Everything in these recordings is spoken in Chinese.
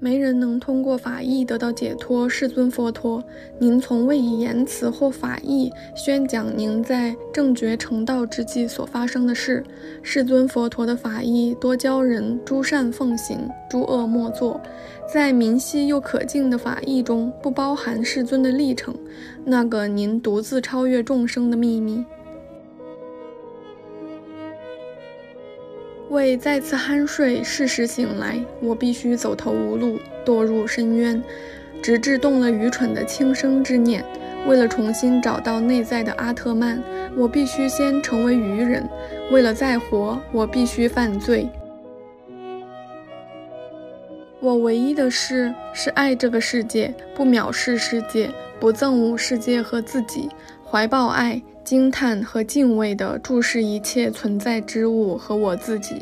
没人能通过法义得到解脱。世尊佛陀，您从未以言辞或法义宣讲您在正觉成道之际所发生的事。世尊佛陀的法义多教人诸善奉行，诸恶莫作。在明晰又可敬的法义中，不包含世尊的历程，那个您独自超越众生的秘密。为再次酣睡，适时醒来，我必须走投无路，堕入深渊，直至动了愚蠢的轻生之念。为了重新找到内在的阿特曼，我必须先成为愚人。为了再活，我必须犯罪。我唯一的事是爱这个世界，不藐视世界，不憎恶世界和自己，怀抱爱。惊叹和敬畏地注视一切存在之物和我自己。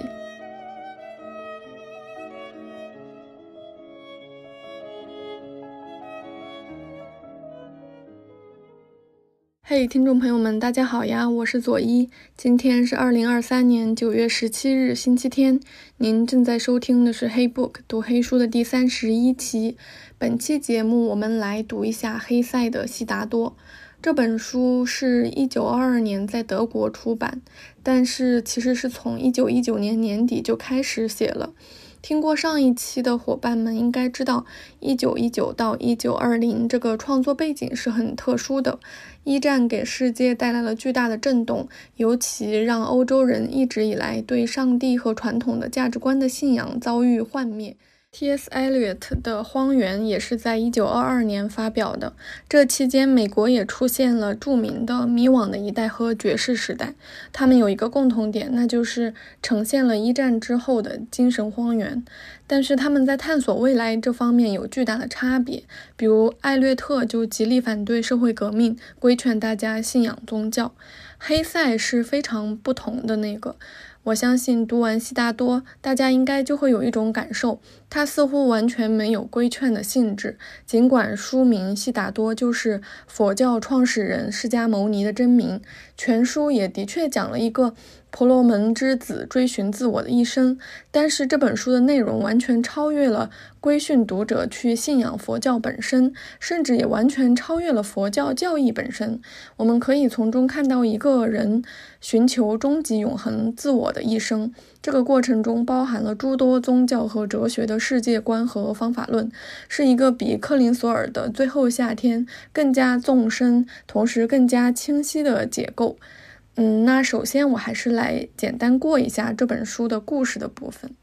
嘿，听众朋友们，大家好呀，我是左一。今天是二零二三年九月十七日，星期天。您正在收听的是《黑 book》读黑书的第三十一期。本期节目，我们来读一下黑塞的《悉达多》。这本书是一九二二年在德国出版，但是其实是从一九一九年年底就开始写了。听过上一期的伙伴们应该知道，一九一九到一九二零这个创作背景是很特殊的。一战给世界带来了巨大的震动，尤其让欧洲人一直以来对上帝和传统的价值观的信仰遭遇幻灭。T.S. Eliot 的《荒原》也是在1922年发表的。这期间，美国也出现了著名的迷惘的一代和爵士时代。他们有一个共同点，那就是呈现了一战之后的精神荒原。但是他们在探索未来这方面有巨大的差别。比如，艾略特就极力反对社会革命，规劝大家信仰宗教。黑塞是非常不同的那个。我相信读完《悉达多》，大家应该就会有一种感受，它似乎完全没有规劝的性质。尽管书名《悉达多》就是佛教创始人释迦牟尼的真名，全书也的确讲了一个。婆罗门之子追寻自我的一生，但是这本书的内容完全超越了规训读者去信仰佛教本身，甚至也完全超越了佛教教义本身。我们可以从中看到一个人寻求终极永恒自我的一生，这个过程中包含了诸多宗教和哲学的世界观和方法论，是一个比克林索尔的《最后夏天》更加纵深，同时更加清晰的解构。嗯，那首先我还是来简单过一下这本书的故事的部分。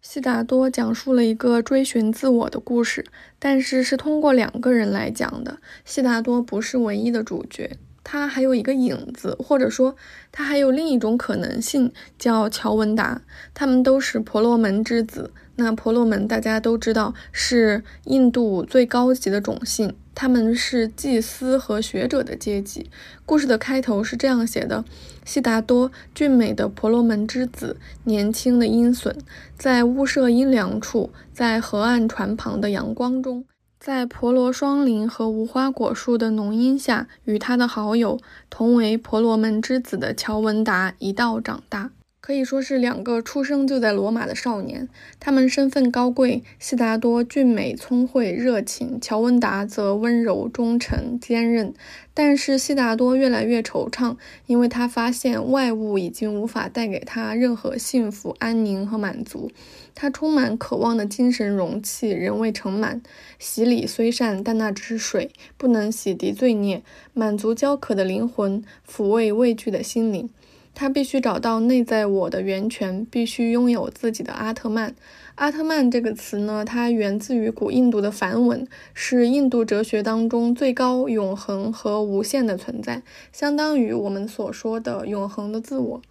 悉达多讲述了一个追寻自我的故事，但是是通过两个人来讲的。悉达多不是唯一的主角。他还有一个影子，或者说他还有另一种可能性，叫乔文达。他们都是婆罗门之子。那婆罗门大家都知道是印度最高级的种姓，他们是祭司和学者的阶级。故事的开头是这样写的：悉达多，俊美的婆罗门之子，年轻的鹰隼，在屋舍阴凉处，在河岸船旁的阳光中。在婆罗双林和无花果树的浓荫下，与他的好友同为婆罗门之子的乔文达一道长大。可以说是两个出生就在罗马的少年，他们身份高贵。悉达多俊美、聪慧、热情，乔文达则温柔、忠诚、坚韧。但是悉达多越来越惆怅，因为他发现外物已经无法带给他任何幸福、安宁和满足。他充满渴望的精神容器仍未盛满，洗礼虽善，但那只是水，不能洗涤罪孽，满足焦渴的灵魂，抚慰畏惧的心灵。他必须找到内在我的源泉，必须拥有自己的阿特曼。阿特曼这个词呢，它源自于古印度的梵文，是印度哲学当中最高、永恒和无限的存在，相当于我们所说的永恒的自我。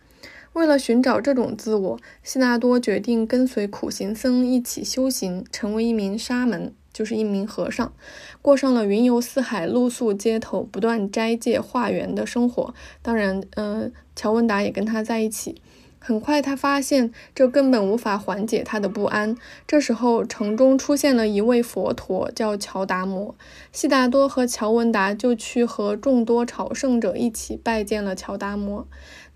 为了寻找这种自我，悉达多决定跟随苦行僧一起修行，成为一名沙门。就是一名和尚，过上了云游四海、露宿街头、不断斋戒化缘的生活。当然，嗯，乔文达也跟他在一起。很快，他发现这根本无法缓解他的不安。这时候，城中出现了一位佛陀，叫乔达摩。悉达多和乔文达就去和众多朝圣者一起拜见了乔达摩。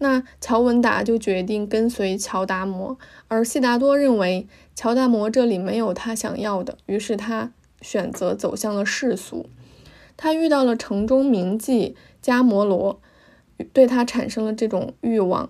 那乔文达就决定跟随乔达摩，而悉达多认为乔达摩这里没有他想要的，于是他选择走向了世俗。他遇到了城中名妓迦摩罗，对他产生了这种欲望。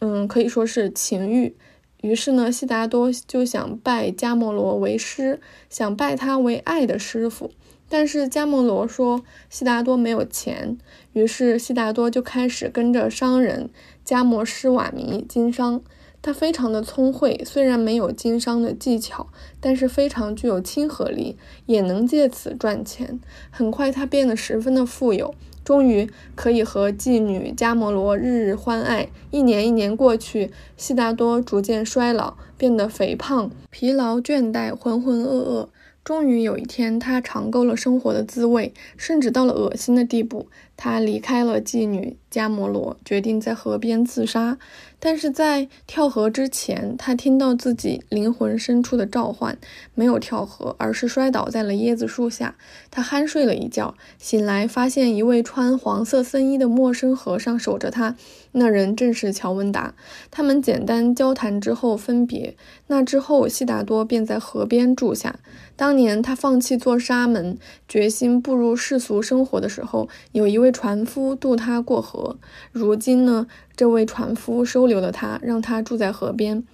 嗯，可以说是情欲。于是呢，悉达多就想拜迦摩罗为师，想拜他为爱的师傅。但是迦摩罗说悉达多没有钱，于是悉达多就开始跟着商人迦摩施瓦尼经商。他非常的聪慧，虽然没有经商的技巧，但是非常具有亲和力，也能借此赚钱。很快，他变得十分的富有。终于可以和妓女迦摩罗日日欢爱。一年一年过去，悉达多逐渐衰老，变得肥胖、疲劳、倦怠、浑浑噩噩。终于有一天，他尝够了生活的滋味，甚至到了恶心的地步。他离开了妓女迦摩罗，决定在河边自杀。但是在跳河之前，他听到自己灵魂深处的召唤，没有跳河，而是摔倒在了椰子树下。他酣睡了一觉，醒来发现一位穿黄色僧衣的陌生和尚守着他。那人正是乔文达。他们简单交谈之后分别。那之后，悉达多便在河边住下。当年他放弃做沙门，决心步入世俗生活的时候，有一位船夫渡他过河。如今呢，这位船夫收留了他，让他住在河边。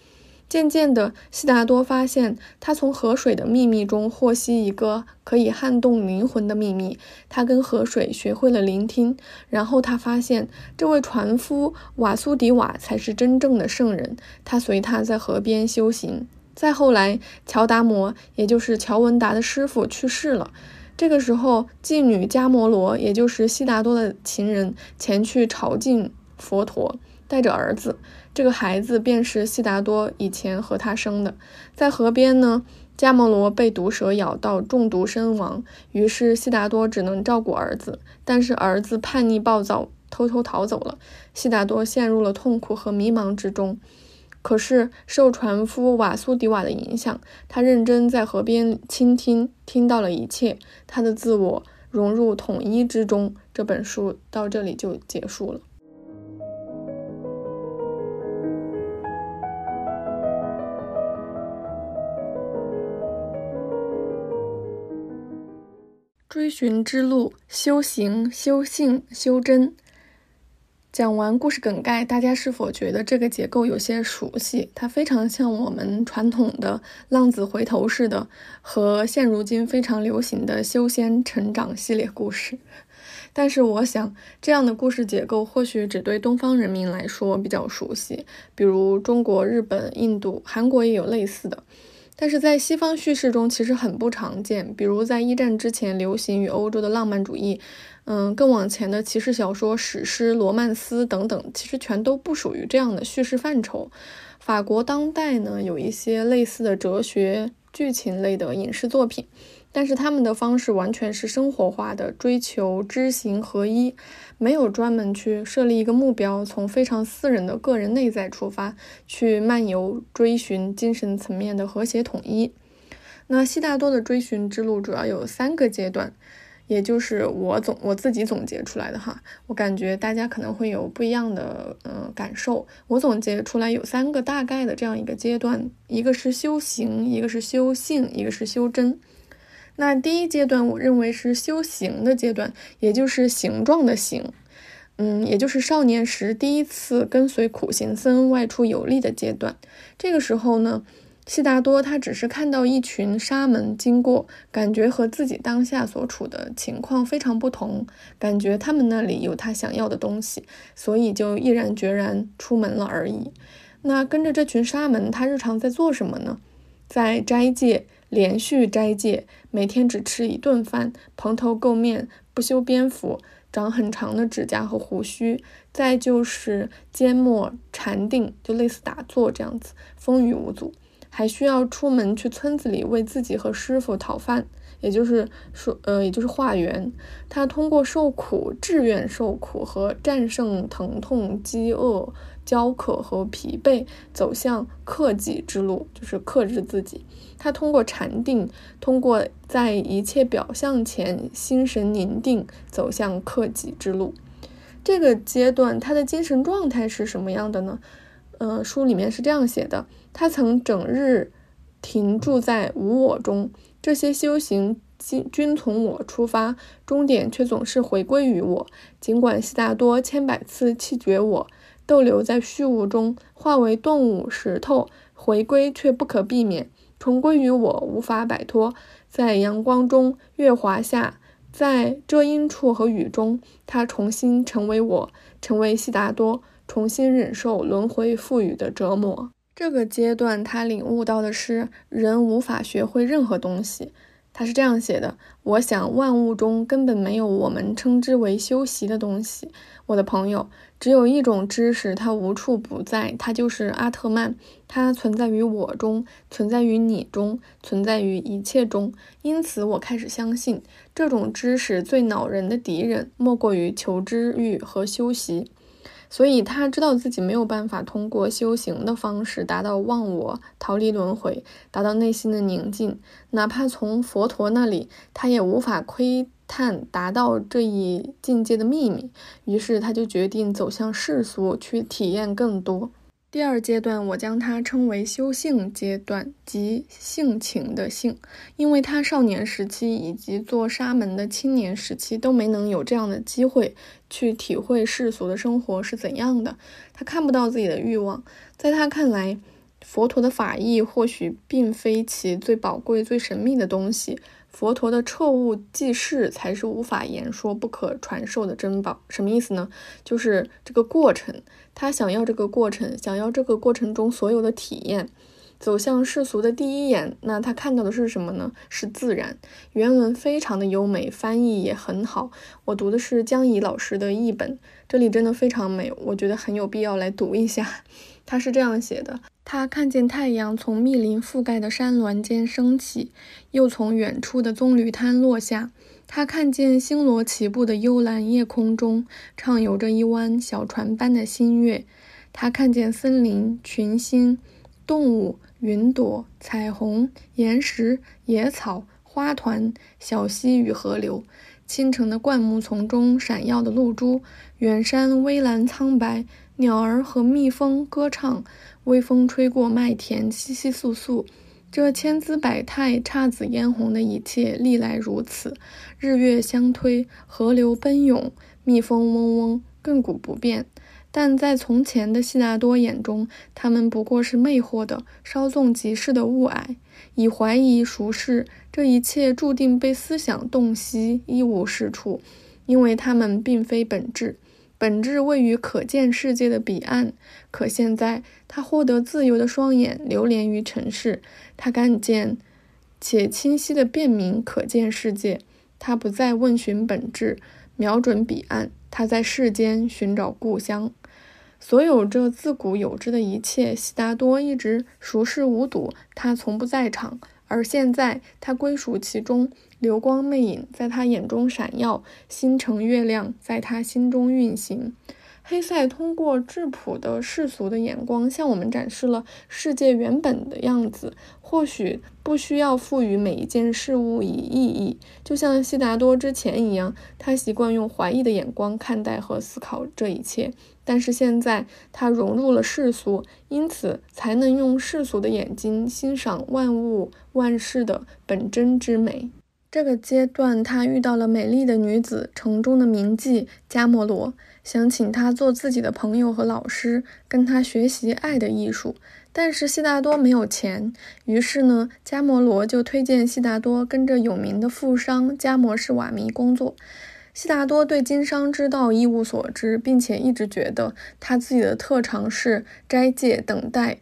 渐渐的，悉达多发现，他从河水的秘密中获悉一个可以撼动灵魂的秘密。他跟河水学会了聆听，然后他发现，这位船夫瓦苏迪瓦才是真正的圣人。他随他在河边修行。再后来，乔达摩，也就是乔文达的师傅去世了。这个时候，妓女迦摩罗，也就是悉达多的情人，前去朝觐佛陀，带着儿子。这个孩子便是悉达多以前和他生的。在河边呢，迦摩罗被毒蛇咬到，中毒身亡。于是悉达多只能照顾儿子，但是儿子叛逆暴躁，偷偷逃走了。悉达多陷入了痛苦和迷茫之中。可是受船夫瓦苏迪瓦的影响，他认真在河边倾听，听到了一切，他的自我融入统一之中。这本书到这里就结束了。追寻之路，修行、修性、修真。讲完故事梗概，大家是否觉得这个结构有些熟悉？它非常像我们传统的浪子回头式的，和现如今非常流行的修仙成长系列故事。但是，我想这样的故事结构或许只对东方人民来说比较熟悉，比如中国、日本、印度、韩国也有类似的。但是在西方叙事中其实很不常见，比如在一战之前流行于欧洲的浪漫主义，嗯，更往前的骑士小说、史诗、罗曼斯等等，其实全都不属于这样的叙事范畴。法国当代呢，有一些类似的哲学剧情类的影视作品。但是他们的方式完全是生活化的，追求知行合一，没有专门去设立一个目标，从非常私人的个人内在出发，去漫游追寻精神层面的和谐统一。那悉达多的追寻之路主要有三个阶段，也就是我总我自己总结出来的哈，我感觉大家可能会有不一样的嗯感受。我总结出来有三个大概的这样一个阶段，一个是修行，一个是修性，一个是修真。那第一阶段，我认为是修行的阶段，也就是形状的形，嗯，也就是少年时第一次跟随苦行僧外出游历的阶段。这个时候呢，悉达多他只是看到一群沙门经过，感觉和自己当下所处的情况非常不同，感觉他们那里有他想要的东西，所以就毅然决然出门了而已。那跟着这群沙门，他日常在做什么呢？在斋戒。连续斋戒，每天只吃一顿饭，蓬头垢面，不修边幅，长很长的指甲和胡须。再就是缄默禅定，就类似打坐这样子，风雨无阻。还需要出门去村子里为自己和师傅讨饭，也就是说，呃，也就是化缘。他通过受苦、自愿受苦和战胜疼痛、饥饿、焦渴和疲惫，走向克己之路，就是克制自己。他通过禅定，通过在一切表象前心神宁定，走向克己之路。这个阶段，他的精神状态是什么样的呢？呃，书里面是这样写的：他曾整日停驻在无我中。这些修行均均从我出发，终点却总是回归于我。尽管悉达多千百次弃绝我，逗留在虚无中，化为动物、石头，回归却不可避免，重归于我，无法摆脱。在阳光中、月华下，在遮阴处和雨中，他重新成为我，成为悉达多，重新忍受轮回赋予的折磨。这个阶段，他领悟到的是，人无法学会任何东西。他是这样写的：“我想，万物中根本没有我们称之为修习的东西，我的朋友。只有一种知识，它无处不在，它就是阿特曼。它存在于我中，存在于你中，存在于一切中。因此，我开始相信，这种知识最恼人的敌人，莫过于求知欲和修习。”所以他知道自己没有办法通过修行的方式达到忘我、逃离轮回、达到内心的宁静，哪怕从佛陀那里，他也无法窥探达到这一境界的秘密。于是他就决定走向世俗，去体验更多。第二阶段，我将它称为修性阶段，即性情的性，因为他少年时期以及做沙门的青年时期都没能有这样的机会去体会世俗的生活是怎样的。他看不到自己的欲望，在他看来，佛陀的法义或许并非其最宝贵、最神秘的东西。佛陀的彻悟即事才是无法言说、不可传授的珍宝。什么意思呢？就是这个过程，他想要这个过程，想要这个过程中所有的体验。走向世俗的第一眼，那他看到的是什么呢？是自然。原文非常的优美，翻译也很好。我读的是江怡老师的译本，这里真的非常美，我觉得很有必要来读一下。他是这样写的：他看见太阳从密林覆盖的山峦间升起，又从远处的棕榈滩落下。他看见星罗棋布的幽蓝夜空中畅游着一弯小船般的新月。他看见森林、群星、动物。云朵、彩虹、岩石、野草、花团、小溪与河流，清晨的灌木丛中闪耀的露珠，远山微蓝苍白，鸟儿和蜜蜂歌唱，微风吹过麦田，窸窸窣窣。这千姿百态、姹紫嫣红的一切，历来如此。日月相推，河流奔涌，蜜蜂嗡嗡，亘古不变。但在从前的悉达多眼中，他们不过是魅惑的、稍纵即逝的雾霭。以怀疑熟视这一切，注定被思想洞悉，一无是处，因为他们并非本质。本质位于可见世界的彼岸。可现在，他获得自由的双眼流连于尘世，他看见且清晰地辨明可见世界。他不再问询本质，瞄准彼岸。他在世间寻找故乡。所有这自古有之的一切，悉达多一直熟视无睹，他从不在场。而现在，他归属其中，流光魅影在他眼中闪耀，星辰月亮在他心中运行。黑塞通过质朴的世俗的眼光，向我们展示了世界原本的样子。或许不需要赋予每一件事物以意义，就像悉达多之前一样，他习惯用怀疑的眼光看待和思考这一切。但是现在，他融入了世俗，因此才能用世俗的眼睛欣赏万物万事的本真之美。这个阶段，他遇到了美丽的女子，城中的名妓迦摩罗。想请她做自己的朋友和老师，跟他学习爱的艺术。但是悉达多没有钱，于是呢，迦摩罗就推荐悉达多跟着有名的富商加摩士瓦弥工作。悉达多对经商之道一无所知，并且一直觉得他自己的特长是斋戒等待。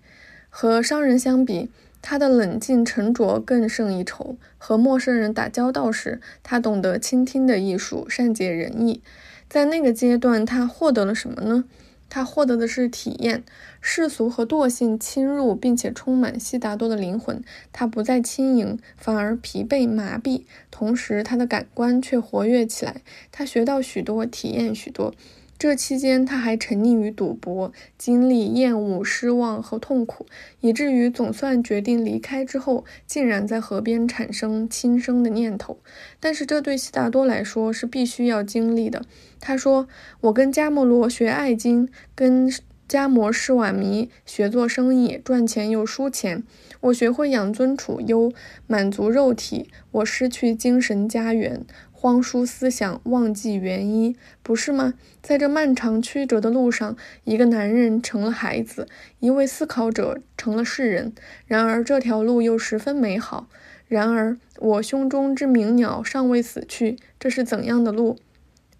和商人相比，他的冷静沉着更胜一筹。和陌生人打交道时，他懂得倾听的艺术，善解人意。在那个阶段，他获得了什么呢？他获得的是体验。世俗和惰性侵入，并且充满悉达多的灵魂。他不再轻盈，反而疲惫麻痹。同时，他的感官却活跃起来。他学到许多，体验许多。这期间，他还沉溺于赌博，经历厌恶、失望和痛苦，以至于总算决定离开之后，竟然在河边产生轻生的念头。但是，这对悉达多来说是必须要经历的。他说：“我跟迦摩罗学爱经，跟迦摩施瓦弥学做生意，赚钱又输钱。我学会养尊处优，满足肉体，我失去精神家园。”荒疏思想，忘记原因，不是吗？在这漫长曲折的路上，一个男人成了孩子，一位思考者成了世人。然而这条路又十分美好。然而我胸中之鸣鸟尚未死去，这是怎样的路？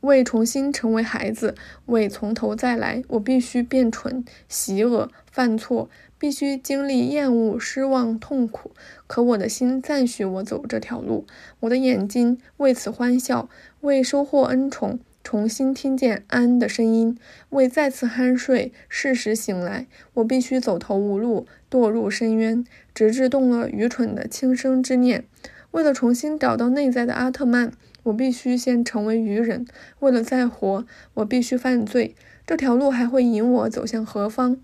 为重新成为孩子，为从头再来，我必须变蠢、习恶、犯错。必须经历厌恶、失望、痛苦，可我的心赞许我走这条路，我的眼睛为此欢笑，为收获恩宠，重新听见安的声音，为再次酣睡，适时醒来，我必须走投无路，堕入深渊，直至动了愚蠢的轻生之念。为了重新找到内在的阿特曼，我必须先成为愚人。为了再活，我必须犯罪。这条路还会引我走向何方？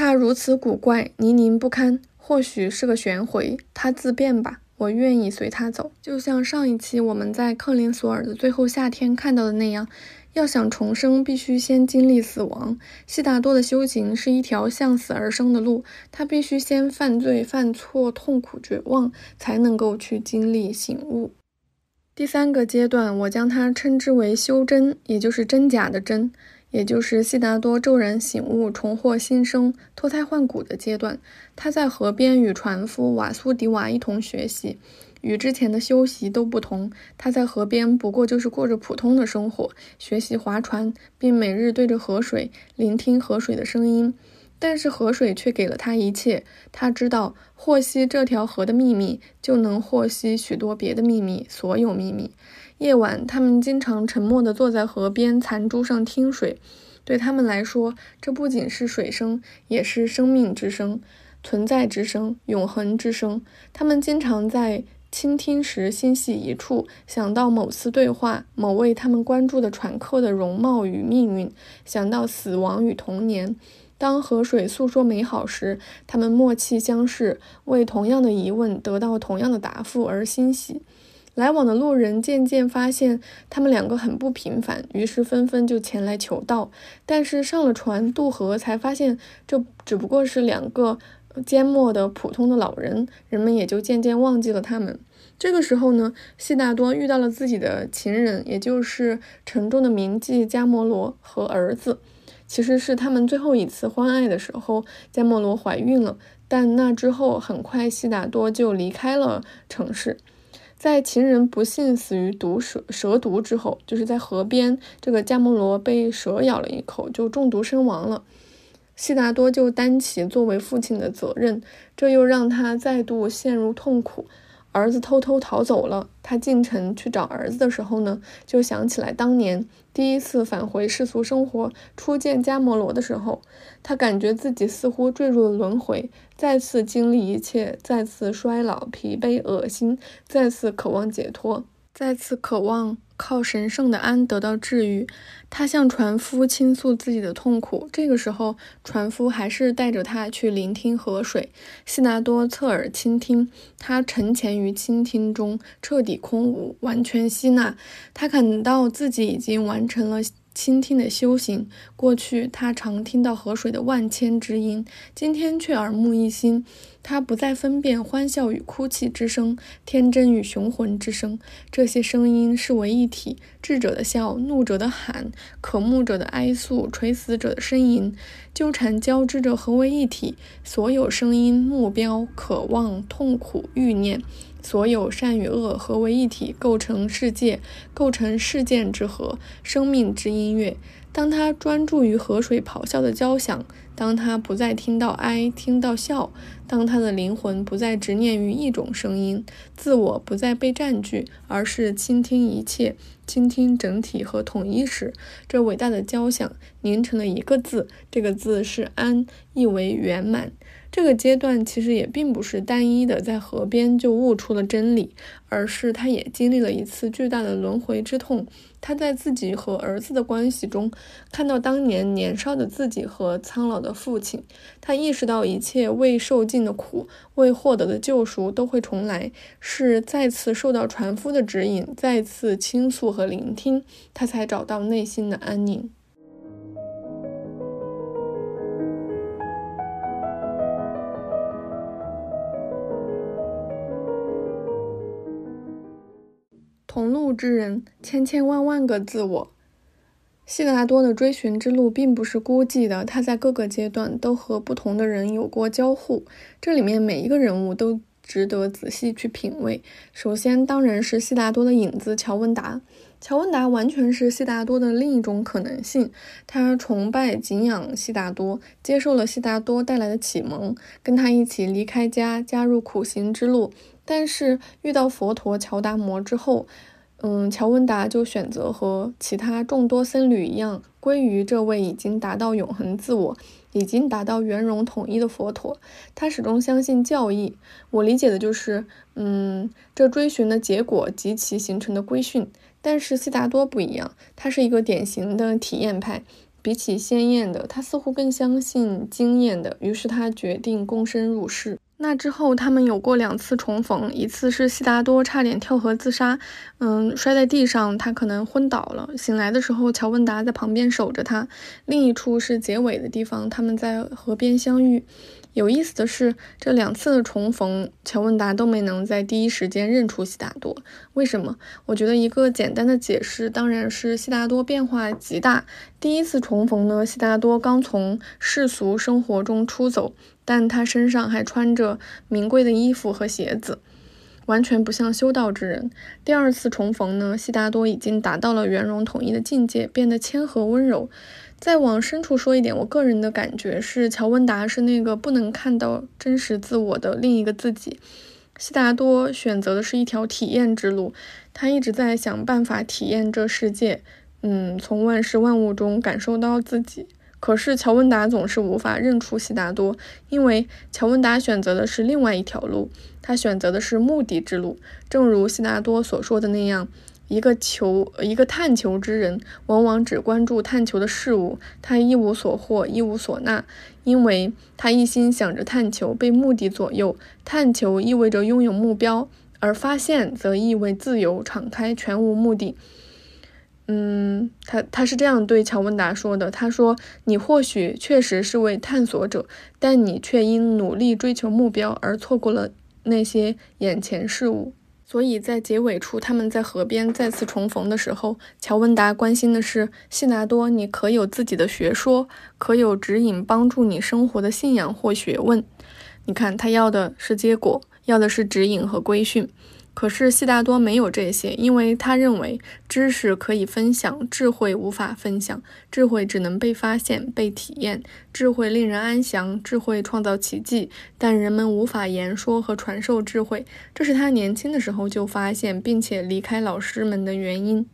他如此古怪，泥泞不堪，或许是个玄回。他自便吧，我愿意随他走。就像上一期我们在克林索尔的最后夏天看到的那样，要想重生，必须先经历死亡。悉达多的修行是一条向死而生的路，他必须先犯罪、犯错、痛苦、绝望，才能够去经历醒悟。第三个阶段，我将它称之为修真，也就是真假的真。也就是悉达多骤然醒悟、重获新生、脱胎换骨的阶段。他在河边与船夫瓦苏迪瓦一同学习，与之前的修习都不同。他在河边不过就是过着普通的生活，学习划船，并每日对着河水聆听河水的声音。但是河水却给了他一切。他知道，获悉这条河的秘密，就能获悉许多别的秘密，所有秘密。夜晚，他们经常沉默地坐在河边残株上听水。对他们来说，这不仅是水声，也是生命之声、存在之声、永恒之声。他们经常在倾听时心系一处，想到某次对话、某位他们关注的船客的容貌与命运，想到死亡与童年。当河水诉说美好时，他们默契相视，为同样的疑问得到同样的答复而欣喜。来往的路人渐渐发现他们两个很不平凡，于是纷纷就前来求道。但是上了船渡河，才发现这只不过是两个缄默的普通的老人，人们也就渐渐忘记了他们。这个时候呢，悉达多遇到了自己的情人，也就是沉重的名妓迦摩罗和儿子。其实是他们最后一次欢爱的时候，迦摩罗怀孕了。但那之后，很快悉达多就离开了城市。在情人不幸死于毒蛇蛇毒之后，就是在河边，这个加摩罗被蛇咬了一口，就中毒身亡了。悉达多就担起作为父亲的责任，这又让他再度陷入痛苦。儿子偷偷逃走了。他进城去找儿子的时候呢，就想起来当年第一次返回世俗生活、初见迦摩罗的时候，他感觉自己似乎坠入了轮回，再次经历一切，再次衰老、疲惫、恶心，再次渴望解脱，再次渴望。靠神圣的安得到治愈，他向船夫倾诉自己的痛苦。这个时候，船夫还是带着他去聆听河水。悉达多侧耳倾听，他沉潜于倾听中，彻底空无，完全吸纳。他感到自己已经完成了。倾听的修行。过去他常听到河水的万千之音，今天却耳目一新。他不再分辨欢笑与哭泣之声，天真与雄浑之声。这些声音是为一体。智者的笑，怒者的喊，渴慕者的哀诉，垂死者的呻吟，纠缠交织着合为一体。所有声音、目标、渴望、痛苦、欲念。所有善与恶合为一体，构成世界，构成事件之和，生命之音乐。当他专注于河水咆哮的交响，当他不再听到哀，听到笑，当他的灵魂不再执念于一种声音，自我不再被占据，而是倾听一切，倾听整体和统一时，这伟大的交响凝成了一个字，这个字是安，意为圆满。这个阶段其实也并不是单一的，在河边就悟出了真理，而是他也经历了一次巨大的轮回之痛。他在自己和儿子的关系中，看到当年年少的自己和苍老的父亲。他意识到一切未受尽的苦、未获得的救赎都会重来，是再次受到船夫的指引，再次倾诉和聆听，他才找到内心的安宁。路之人，千千万万个自我。悉达多的追寻之路并不是孤寂的，他在各个阶段都和不同的人有过交互。这里面每一个人物都值得仔细去品味。首先，当然是悉达多的影子乔文达。乔文达完全是悉达多的另一种可能性。他崇拜、敬仰悉达多，接受了悉达多带来的启蒙，跟他一起离开家，加入苦行之路。但是遇到佛陀乔达摩之后，嗯，乔文达就选择和其他众多僧侣一样，归于这位已经达到永恒自我、已经达到圆融统一的佛陀。他始终相信教义。我理解的就是，嗯，这追寻的结果及其形成的规训。但是悉达多不一样，他是一个典型的体验派。比起鲜艳的，他似乎更相信经验的。于是他决定躬身入世。那之后，他们有过两次重逢，一次是悉达多差点跳河自杀，嗯，摔在地上，他可能昏倒了。醒来的时候，乔文达在旁边守着他。另一处是结尾的地方，他们在河边相遇。有意思的是，这两次的重逢，乔文达都没能在第一时间认出悉达多。为什么？我觉得一个简单的解释当然是悉达多变化极大。第一次重逢呢，悉达多刚从世俗生活中出走。但他身上还穿着名贵的衣服和鞋子，完全不像修道之人。第二次重逢呢，悉达多已经达到了圆融统一的境界，变得谦和温柔。再往深处说一点，我个人的感觉是，乔文达是那个不能看到真实自我的另一个自己。悉达多选择的是一条体验之路，他一直在想办法体验这世界，嗯，从万事万物中感受到自己。可是乔文达总是无法认出悉达多，因为乔文达选择的是另外一条路，他选择的是目的之路。正如悉达多所说的那样，一个求一个探求之人，往往只关注探求的事物，他一无所获，一无所纳，因为他一心想着探求，被目的左右。探求意味着拥有目标，而发现则意味自由、敞开、全无目的。嗯，他他是这样对乔文达说的。他说：“你或许确实是位探索者，但你却因努力追求目标而错过了那些眼前事物。”所以在结尾处，他们在河边再次重逢的时候，乔文达关心的是：悉达多，你可有自己的学说，可有指引帮助你生活的信仰或学问？你看，他要的是结果，要的是指引和规训。可是悉达多没有这些，因为他认为知识可以分享，智慧无法分享，智慧只能被发现、被体验。智慧令人安详，智慧创造奇迹，但人们无法言说和传授智慧。这是他年轻的时候就发现，并且离开老师们的原因。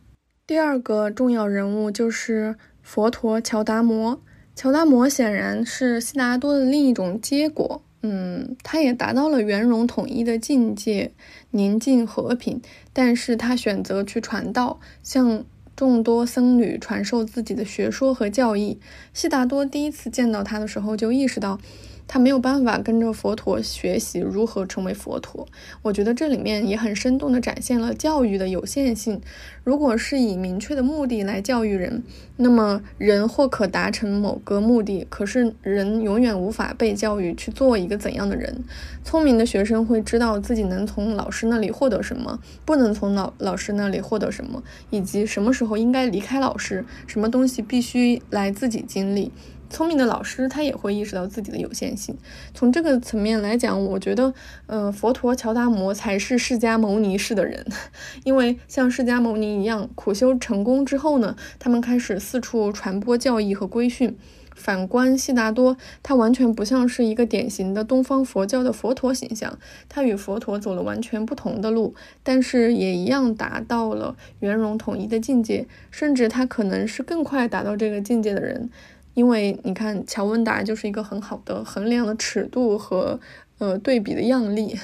第二个重要人物就是佛陀乔达摩。乔达摩显然是悉达多的另一种结果。嗯，他也达到了圆融统一的境界，宁静和平。但是他选择去传道，向众多僧侣传授自己的学说和教义。悉达多第一次见到他的时候，就意识到。他没有办法跟着佛陀学习如何成为佛陀。我觉得这里面也很生动地展现了教育的有限性。如果是以明确的目的来教育人，那么人或可达成某个目的，可是人永远无法被教育去做一个怎样的人。聪明的学生会知道自己能从老师那里获得什么，不能从老老师那里获得什么，以及什么时候应该离开老师，什么东西必须来自己经历。聪明的老师他也会意识到自己的有限性。从这个层面来讲，我觉得，呃，佛陀乔达摩才是释迦牟尼式的人，因为像释迦牟尼一样苦修成功之后呢，他们开始四处传播教义和规训。反观悉达多，他完全不像是一个典型的东方佛教的佛陀形象，他与佛陀走了完全不同的路，但是也一样达到了圆融统一的境界，甚至他可能是更快达到这个境界的人，因为你看乔文达就是一个很好的衡量的尺度和呃对比的样例。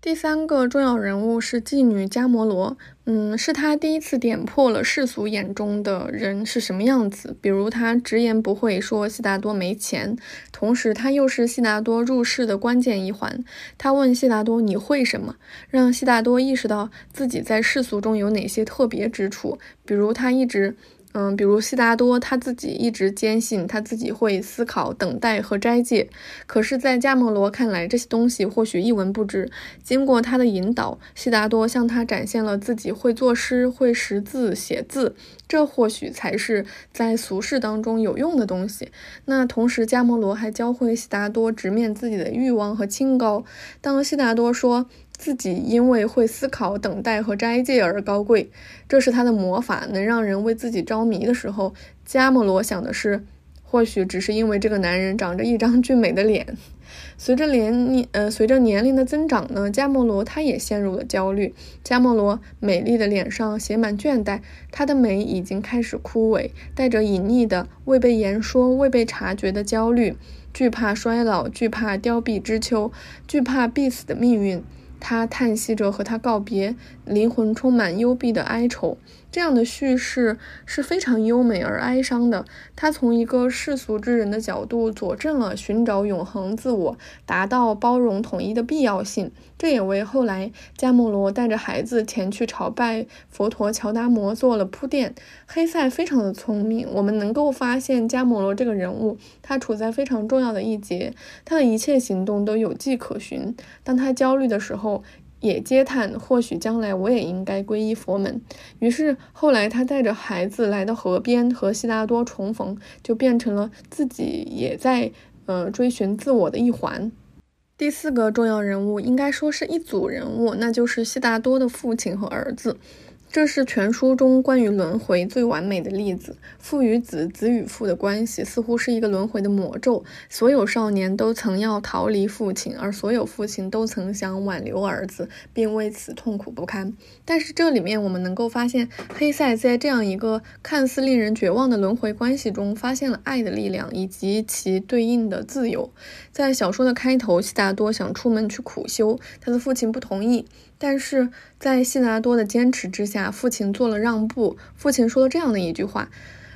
第三个重要人物是妓女加摩罗，嗯，是他第一次点破了世俗眼中的人是什么样子。比如他直言不讳说悉达多没钱，同时他又是悉达多入世的关键一环。他问悉达多你会什么，让悉达多意识到自己在世俗中有哪些特别之处。比如他一直。嗯，比如悉达多他自己一直坚信他自己会思考、等待和斋戒，可是，在迦摩罗看来，这些东西或许一文不值。经过他的引导，悉达多向他展现了自己会作诗、会识字、写字，这或许才是在俗世当中有用的东西。那同时，迦摩罗还教会悉达多直面自己的欲望和清高。当悉达多说。自己因为会思考、等待和斋戒而高贵，这是他的魔法，能让人为自己着迷的时候，加莫罗想的是，或许只是因为这个男人长着一张俊美的脸。随着年龄，呃，随着年龄的增长呢，加莫罗他也陷入了焦虑。加莫罗美丽的脸上写满倦怠，她的美已经开始枯萎，带着隐匿的、未被言说、未被察觉的焦虑，惧怕衰老，惧怕凋敝之秋，惧怕必死的命运。他叹息着和他告别，灵魂充满幽闭的哀愁。这样的叙事是非常优美而哀伤的。他从一个世俗之人的角度佐证了寻找永恒自我、达到包容统一的必要性。这也为后来迦摩罗带着孩子前去朝拜佛陀乔达摩做了铺垫。黑塞非常的聪明，我们能够发现迦摩罗这个人物，他处在非常重要的一节，他的一切行动都有迹可循。当他焦虑的时候。也嗟叹，或许将来我也应该皈依佛门。于是后来他带着孩子来到河边和悉达多重逢，就变成了自己也在呃追寻自我的一环。第四个重要人物应该说是一组人物，那就是悉达多的父亲和儿子。这是全书中关于轮回最完美的例子。父与子、子与父的关系似乎是一个轮回的魔咒。所有少年都曾要逃离父亲，而所有父亲都曾想挽留儿子，并为此痛苦不堪。但是这里面我们能够发现，黑塞在这样一个看似令人绝望的轮回关系中，发现了爱的力量以及其对应的自由。在小说的开头，悉达多想出门去苦修，他的父亲不同意。但是在悉达多的坚持之下，父亲做了让步。父亲说了这样的一句话：“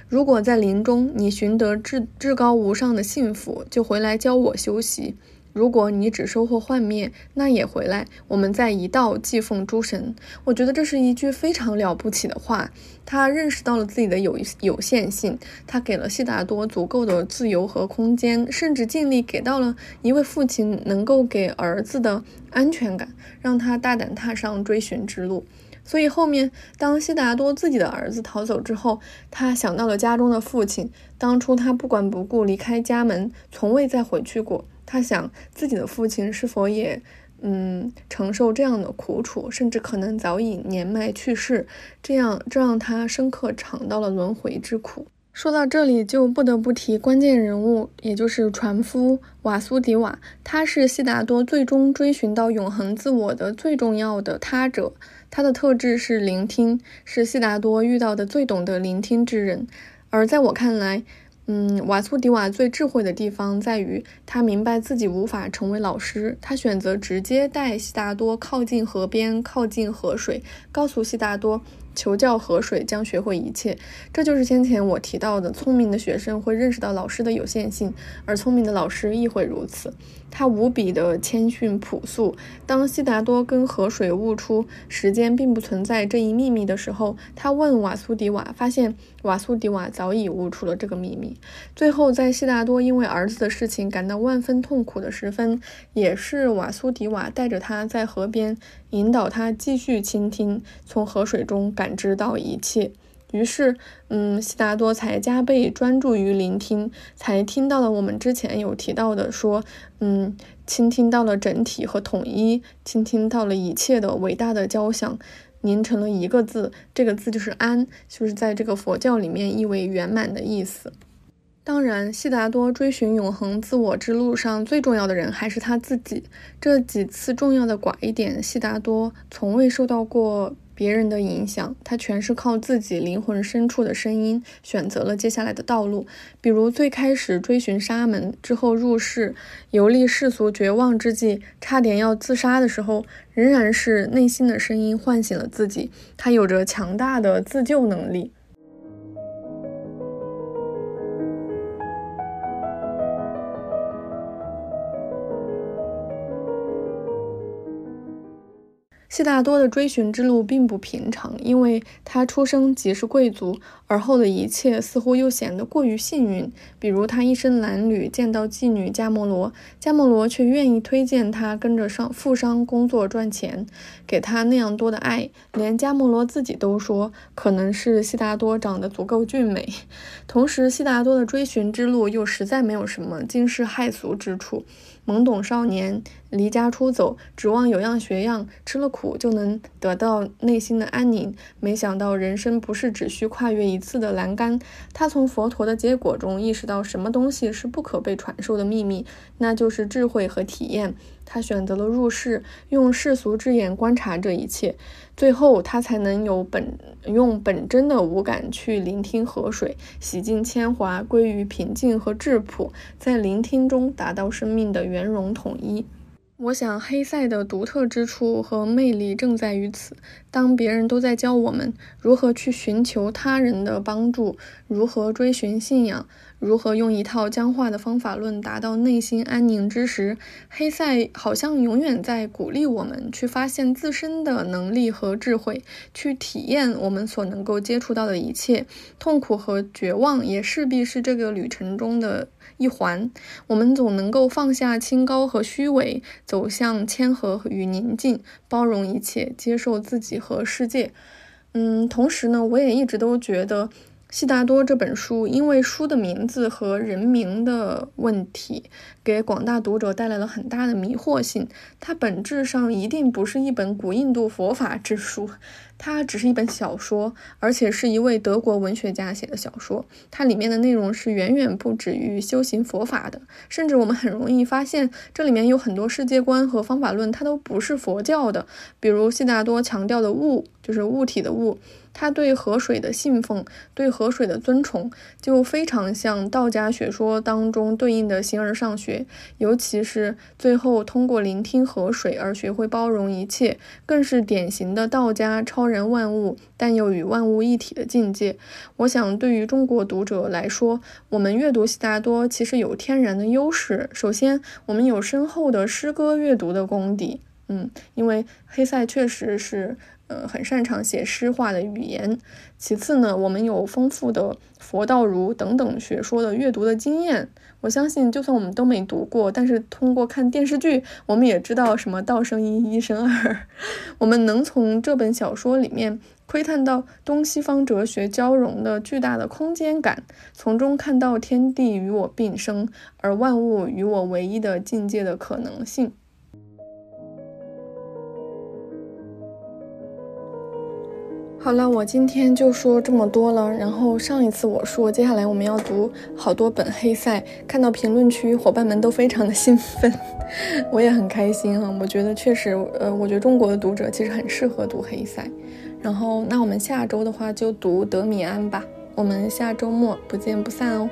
如果在林中你寻得至至高无上的幸福，就回来教我修习。”如果你只收获幻灭，那也回来，我们再一道祭奉诸神。我觉得这是一句非常了不起的话。他认识到了自己的有有限性，他给了悉达多足够的自由和空间，甚至尽力给到了一位父亲能够给儿子的安全感，让他大胆踏上追寻之路。所以后面，当悉达多自己的儿子逃走之后，他想到了家中的父亲。当初他不管不顾离开家门，从未再回去过。他想自己的父亲是否也，嗯，承受这样的苦楚，甚至可能早已年迈去世，这样这让他深刻尝到了轮回之苦。说到这里，就不得不提关键人物，也就是船夫瓦苏迪瓦。他是悉达多最终追寻到永恒自我的最重要的他者。他的特质是聆听，是悉达多遇到的最懂得聆听之人。而在我看来，嗯，瓦苏迪瓦最智慧的地方在于，他明白自己无法成为老师，他选择直接带悉达多靠近河边，靠近河水，告诉悉达多。求教河水将学会一切，这就是先前我提到的：聪明的学生会认识到老师的有限性，而聪明的老师亦会如此。他无比的谦逊朴素。当悉达多跟河水悟出时间并不存在这一秘密的时候，他问瓦苏迪瓦，发现瓦苏迪瓦早已悟出了这个秘密。最后，在悉达多因为儿子的事情感到万分痛苦的时分，也是瓦苏迪瓦带着他在河边。引导他继续倾听，从河水中感知到一切。于是，嗯，悉达多才加倍专注于聆听，才听到了我们之前有提到的，说，嗯，倾听到了整体和统一，倾听到了一切的伟大的交响，凝成了一个字，这个字就是安，就是在这个佛教里面意为圆满的意思。当然，悉达多追寻永恒自我之路上最重要的人还是他自己。这几次重要的拐点，悉达多从未受到过。别人的影响，他全是靠自己灵魂深处的声音选择了接下来的道路。比如最开始追寻沙门，之后入世，游历世俗绝望之际，差点要自杀的时候，仍然是内心的声音唤醒了自己。他有着强大的自救能力。悉达多的追寻之路并不平常，因为他出生即是贵族，而后的一切似乎又显得过于幸运。比如，他一生褴褛，见到妓女迦摩罗，迦摩罗却愿意推荐他跟着上富商工作赚钱，给他那样多的爱，连迦摩罗自己都说，可能是悉达多长得足够俊美。同时，悉达多的追寻之路又实在没有什么惊世骇俗之处。懵懂少年离家出走，指望有样学样，吃了苦就能得到内心的安宁。没想到人生不是只需跨越一次的栏杆。他从佛陀的结果中意识到，什么东西是不可被传授的秘密，那就是智慧和体验。他选择了入世，用世俗之眼观察这一切，最后他才能有本用本真的五感去聆听河水，洗尽铅华，归于平静和质朴，在聆听中达到生命的圆融统一。我想，黑塞的独特之处和魅力正在于此。当别人都在教我们如何去寻求他人的帮助，如何追寻信仰，如何用一套僵化的方法论达到内心安宁之时，黑塞好像永远在鼓励我们去发现自身的能力和智慧，去体验我们所能够接触到的一切。痛苦和绝望也势必是这个旅程中的。一环，我们总能够放下清高和虚伪，走向谦和与宁静，包容一切，接受自己和世界。嗯，同时呢，我也一直都觉得。悉达多这本书，因为书的名字和人名的问题，给广大读者带来了很大的迷惑性。它本质上一定不是一本古印度佛法之书，它只是一本小说，而且是一位德国文学家写的小说。它里面的内容是远远不止于修行佛法的，甚至我们很容易发现，这里面有很多世界观和方法论，它都不是佛教的。比如悉达多强调的物，就是物体的物。他对河水的信奉，对河水的尊崇，就非常像道家学说当中对应的形而上学。尤其是最后通过聆听河水而学会包容一切，更是典型的道家超然万物，但又与万物一体的境界。我想，对于中国读者来说，我们阅读悉达多其实有天然的优势。首先，我们有深厚的诗歌阅读的功底，嗯，因为黑塞确实是。呃，很擅长写诗化的语言。其次呢，我们有丰富的佛道儒等等学说的阅读的经验。我相信，就算我们都没读过，但是通过看电视剧，我们也知道什么道生一，一生二。我们能从这本小说里面窥探到东西方哲学交融的巨大的空间感，从中看到天地与我并生，而万物与我唯一的境界的可能性。好了，我今天就说这么多了。然后上一次我说，接下来我们要读好多本黑塞，看到评论区伙伴们都非常的兴奋，我也很开心哈。我觉得确实，呃，我觉得中国的读者其实很适合读黑塞。然后，那我们下周的话就读德米安吧。我们下周末不见不散哦。